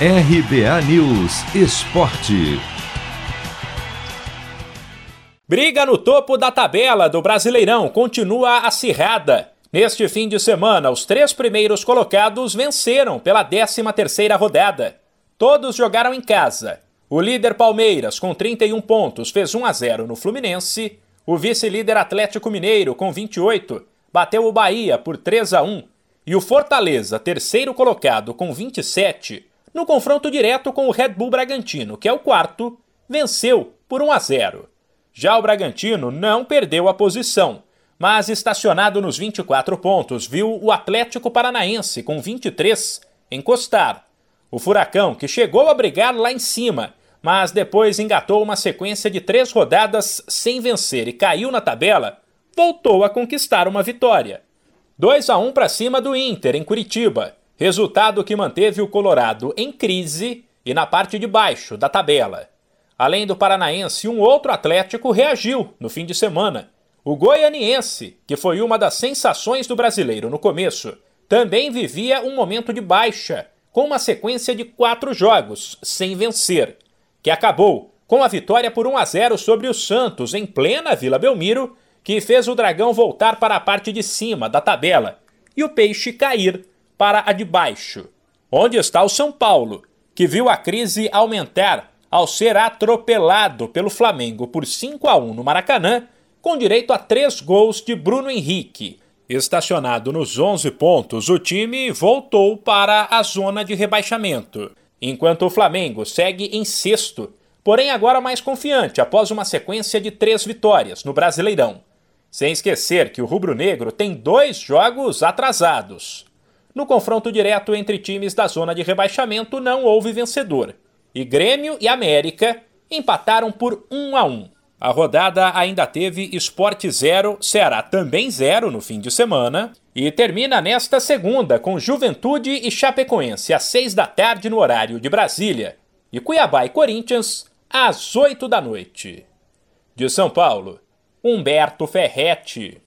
RBA News Esporte. Briga no topo da tabela do Brasileirão continua acirrada. Neste fim de semana, os três primeiros colocados venceram pela 13ª rodada. Todos jogaram em casa. O líder Palmeiras, com 31 pontos, fez 1 a 0 no Fluminense. O vice-líder Atlético Mineiro, com 28, bateu o Bahia por 3 a 1. E o Fortaleza, terceiro colocado, com 27, no confronto direto com o Red Bull Bragantino, que é o quarto, venceu por 1 a 0. Já o Bragantino não perdeu a posição mas estacionado nos 24 pontos, viu o Atlético Paranaense, com 23, encostar. O Furacão, que chegou a brigar lá em cima, mas depois engatou uma sequência de três rodadas sem vencer e caiu na tabela, voltou a conquistar uma vitória. 2 a 1 para cima do Inter, em Curitiba, resultado que manteve o Colorado em crise e na parte de baixo da tabela. Além do Paranaense, um outro Atlético reagiu no fim de semana o goianiense, que foi uma das sensações do brasileiro no começo, também vivia um momento de baixa, com uma sequência de quatro jogos sem vencer, que acabou com a vitória por 1 a 0 sobre o Santos em plena Vila Belmiro, que fez o Dragão voltar para a parte de cima da tabela e o Peixe cair para a de baixo. Onde está o São Paulo, que viu a crise aumentar ao ser atropelado pelo Flamengo por 5 a 1 no Maracanã com direito a três gols de Bruno Henrique. Estacionado nos 11 pontos, o time voltou para a zona de rebaixamento, enquanto o Flamengo segue em sexto, porém agora mais confiante após uma sequência de três vitórias no Brasileirão. Sem esquecer que o rubro-negro tem dois jogos atrasados. No confronto direto entre times da zona de rebaixamento não houve vencedor, e Grêmio e América empataram por 1 a 1. A rodada ainda teve Esporte 0, Ceará também 0 no fim de semana. E termina nesta segunda com Juventude e Chapecoense às 6 da tarde no horário de Brasília. E Cuiabá e Corinthians às 8 da noite. De São Paulo, Humberto Ferretti.